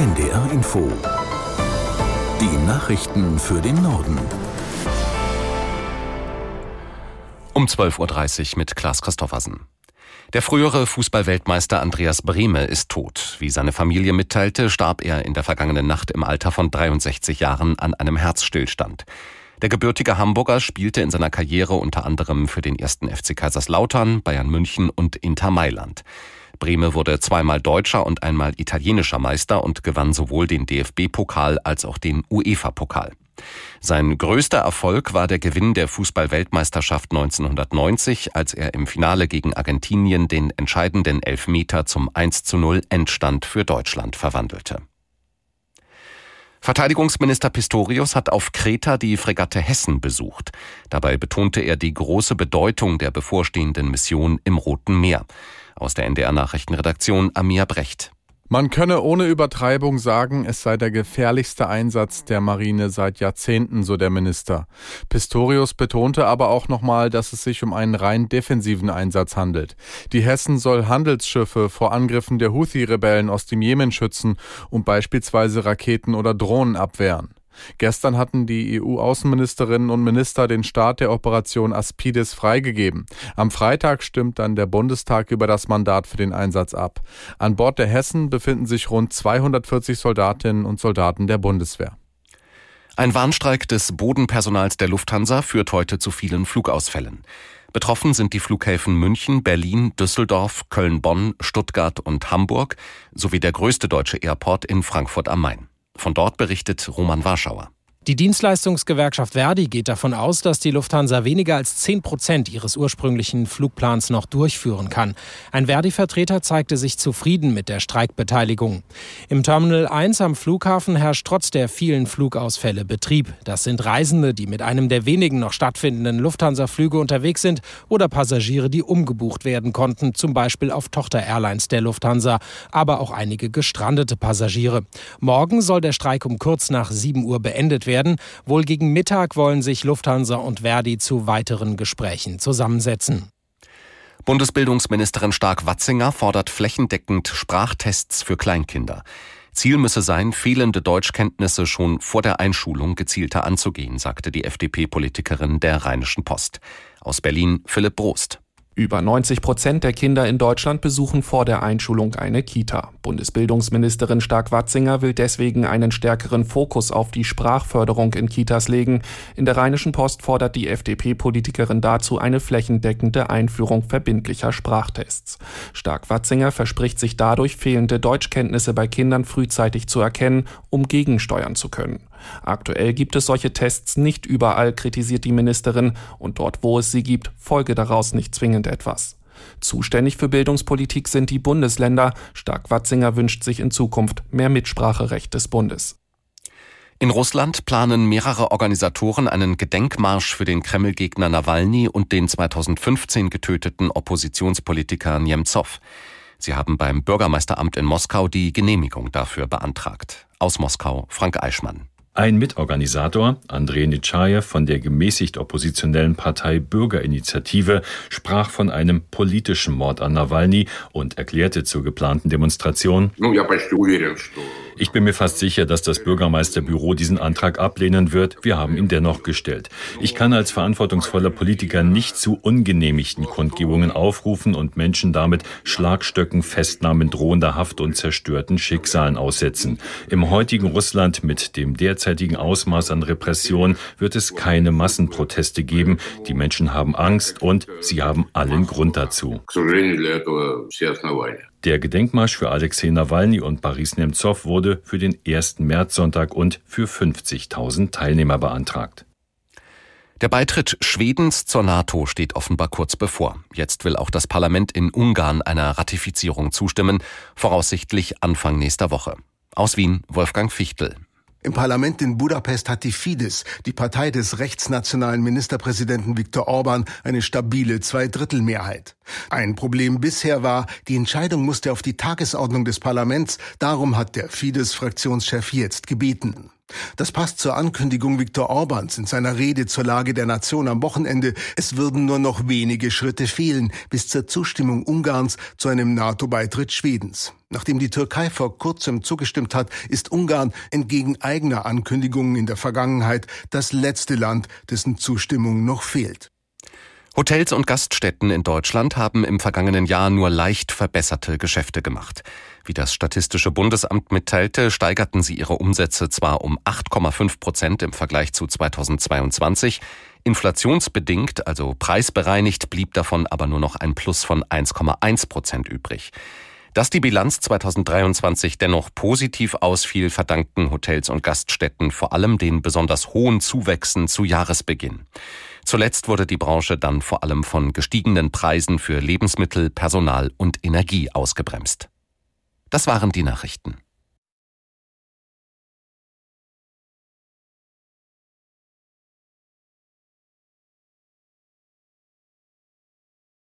NDR Info. Die Nachrichten für den Norden. Um 12.30 Uhr mit Klaas Christoffersen. Der frühere Fußballweltmeister Andreas Brehme ist tot. Wie seine Familie mitteilte, starb er in der vergangenen Nacht im Alter von 63 Jahren an einem Herzstillstand. Der gebürtige Hamburger spielte in seiner Karriere unter anderem für den ersten FC Kaiserslautern, Bayern München und Inter Mailand. Brehme wurde zweimal deutscher und einmal italienischer Meister und gewann sowohl den DFB-Pokal als auch den UEFA-Pokal. Sein größter Erfolg war der Gewinn der Fußball-Weltmeisterschaft 1990, als er im Finale gegen Argentinien den entscheidenden Elfmeter zum 1 zu 0 Endstand für Deutschland verwandelte. Verteidigungsminister Pistorius hat auf Kreta die Fregatte Hessen besucht. Dabei betonte er die große Bedeutung der bevorstehenden Mission im Roten Meer. Aus der NDR Nachrichtenredaktion Amir Brecht. Man könne ohne Übertreibung sagen, es sei der gefährlichste Einsatz der Marine seit Jahrzehnten, so der Minister. Pistorius betonte aber auch nochmal, dass es sich um einen rein defensiven Einsatz handelt. Die Hessen soll Handelsschiffe vor Angriffen der Houthi-Rebellen aus dem Jemen schützen und beispielsweise Raketen oder Drohnen abwehren. Gestern hatten die EU-Außenministerinnen und Minister den Start der Operation Aspides freigegeben. Am Freitag stimmt dann der Bundestag über das Mandat für den Einsatz ab. An Bord der Hessen befinden sich rund 240 Soldatinnen und Soldaten der Bundeswehr. Ein Warnstreik des Bodenpersonals der Lufthansa führt heute zu vielen Flugausfällen. Betroffen sind die Flughäfen München, Berlin, Düsseldorf, Köln-Bonn, Stuttgart und Hamburg sowie der größte deutsche Airport in Frankfurt am Main. Von dort berichtet Roman Warschauer. Die Dienstleistungsgewerkschaft Verdi geht davon aus, dass die Lufthansa weniger als 10 Prozent ihres ursprünglichen Flugplans noch durchführen kann. Ein Verdi-Vertreter zeigte sich zufrieden mit der Streikbeteiligung. Im Terminal 1 am Flughafen herrscht trotz der vielen Flugausfälle Betrieb. Das sind Reisende, die mit einem der wenigen noch stattfindenden Lufthansa-Flüge unterwegs sind oder Passagiere, die umgebucht werden konnten, zum Beispiel auf Tochter-Airlines der Lufthansa, aber auch einige gestrandete Passagiere. Morgen soll der Streik um kurz nach 7 Uhr beendet werden werden. Wohl gegen Mittag wollen sich Lufthansa und Verdi zu weiteren Gesprächen zusammensetzen. Bundesbildungsministerin Stark-Watzinger fordert flächendeckend Sprachtests für Kleinkinder. Ziel müsse sein, fehlende Deutschkenntnisse schon vor der Einschulung gezielter anzugehen, sagte die FDP-Politikerin der Rheinischen Post. Aus Berlin Philipp Brost. Über 90 Prozent der Kinder in Deutschland besuchen vor der Einschulung eine Kita. Bundesbildungsministerin Stark-Watzinger will deswegen einen stärkeren Fokus auf die Sprachförderung in Kitas legen. In der Rheinischen Post fordert die FDP-Politikerin dazu eine flächendeckende Einführung verbindlicher Sprachtests. Stark-Watzinger verspricht sich dadurch, fehlende Deutschkenntnisse bei Kindern frühzeitig zu erkennen, um gegensteuern zu können. Aktuell gibt es solche Tests nicht überall, kritisiert die Ministerin, und dort, wo es sie gibt, folge daraus nicht zwingend etwas. Zuständig für Bildungspolitik sind die Bundesländer. Stark-Watzinger wünscht sich in Zukunft mehr Mitspracherecht des Bundes. In Russland planen mehrere Organisatoren einen Gedenkmarsch für den Kreml-Gegner Nawalny und den 2015 getöteten Oppositionspolitiker Nemtsov. Sie haben beim Bürgermeisteramt in Moskau die Genehmigung dafür beantragt. Aus Moskau Frank Eichmann. Ein Mitorganisator, Andrei Nitschajew von der gemäßigt oppositionellen Partei Bürgerinitiative, sprach von einem politischen Mord an Nawalny und erklärte zur geplanten Demonstration, ich bin mir fast sicher, dass das Bürgermeisterbüro diesen Antrag ablehnen wird. Wir haben ihn dennoch gestellt. Ich kann als verantwortungsvoller Politiker nicht zu ungenehmigten Kundgebungen aufrufen und Menschen damit Schlagstöcken, Festnahmen, drohender Haft und zerstörten Schicksalen aussetzen. Im heutigen Russland mit dem derzeitigen Ausmaß an Repression wird es keine Massenproteste geben. Die Menschen haben Angst und sie haben allen Grund dazu. Der Gedenkmarsch für Alexei Nawalny und Boris Nemtsov wurde für den 1. Märzsonntag und für 50.000 Teilnehmer beantragt. Der Beitritt Schwedens zur NATO steht offenbar kurz bevor. Jetzt will auch das Parlament in Ungarn einer Ratifizierung zustimmen, voraussichtlich Anfang nächster Woche. Aus Wien Wolfgang Fichtel. Im Parlament in Budapest hat die Fidesz, die Partei des rechtsnationalen Ministerpräsidenten Viktor Orban, eine stabile Zweidrittelmehrheit. Ein Problem bisher war, die Entscheidung musste auf die Tagesordnung des Parlaments, darum hat der Fidesz-Fraktionschef jetzt gebeten. Das passt zur Ankündigung Viktor Orbans in seiner Rede zur Lage der Nation am Wochenende. Es würden nur noch wenige Schritte fehlen bis zur Zustimmung Ungarns zu einem NATO-Beitritt Schwedens. Nachdem die Türkei vor kurzem zugestimmt hat, ist Ungarn entgegen eigener Ankündigungen in der Vergangenheit das letzte Land, dessen Zustimmung noch fehlt. Hotels und Gaststätten in Deutschland haben im vergangenen Jahr nur leicht verbesserte Geschäfte gemacht. Wie das Statistische Bundesamt mitteilte, steigerten sie ihre Umsätze zwar um 8,5 Prozent im Vergleich zu 2022, inflationsbedingt, also preisbereinigt, blieb davon aber nur noch ein Plus von 1,1 Prozent übrig. Dass die Bilanz 2023 dennoch positiv ausfiel, verdankten Hotels und Gaststätten vor allem den besonders hohen Zuwächsen zu Jahresbeginn. Zuletzt wurde die Branche dann vor allem von gestiegenen Preisen für Lebensmittel, Personal und Energie ausgebremst. Das waren die Nachrichten.